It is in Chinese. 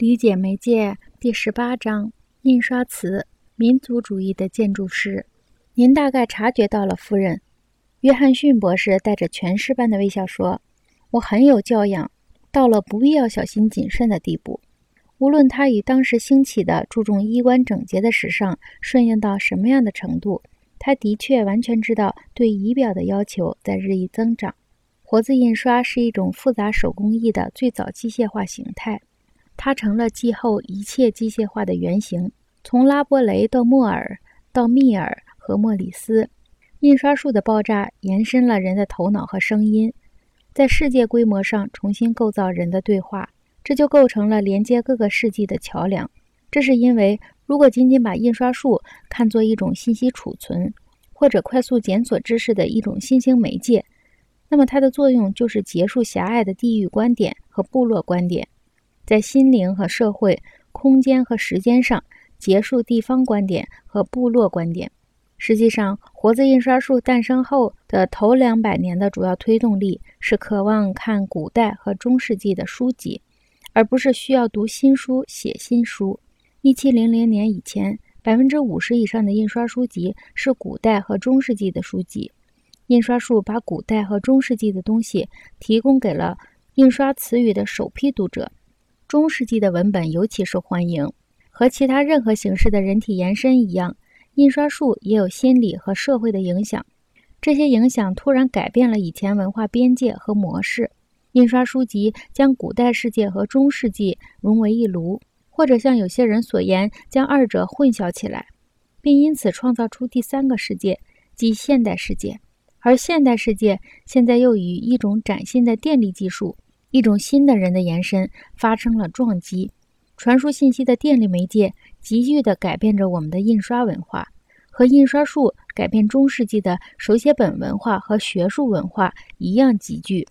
理解媒介第十八章：印刷词，民族主义的建筑师。您大概察觉到了，夫人。约翰逊博士带着全尸般的微笑说：“我很有教养，到了不必要小心谨慎的地步。无论他与当时兴起的注重衣冠整洁的时尚顺应到什么样的程度，他的确完全知道对仪表的要求在日益增长。活字印刷是一种复杂手工艺的最早机械化形态。”它成了继后一切机械化的原型。从拉波雷到莫尔，到密尔和莫里斯，印刷术的爆炸延伸了人的头脑和声音，在世界规模上重新构造人的对话，这就构成了连接各个世纪的桥梁。这是因为，如果仅仅把印刷术看作一种信息储存或者快速检索知识的一种新兴媒介，那么它的作用就是结束狭隘的地域观点和部落观点。在心灵和社会、空间和时间上结束地方观点和部落观点。实际上，活字印刷术诞生后的头两百年的主要推动力是渴望看古代和中世纪的书籍，而不是需要读新书写新书。一七零零年以前，百分之五十以上的印刷书籍是古代和中世纪的书籍。印刷术把古代和中世纪的东西提供给了印刷词语的首批读者。中世纪的文本尤其受欢迎，和其他任何形式的人体延伸一样，印刷术也有心理和社会的影响。这些影响突然改变了以前文化边界和模式。印刷书籍将古代世界和中世纪融为一炉，或者像有些人所言，将二者混淆起来，并因此创造出第三个世界，即现代世界。而现代世界现在又与一种崭新的电力技术。一种新的人的延伸发生了撞击，传输信息的电力媒介急剧地改变着我们的印刷文化，和印刷术改变中世纪的手写本文化和学术文化一样急剧。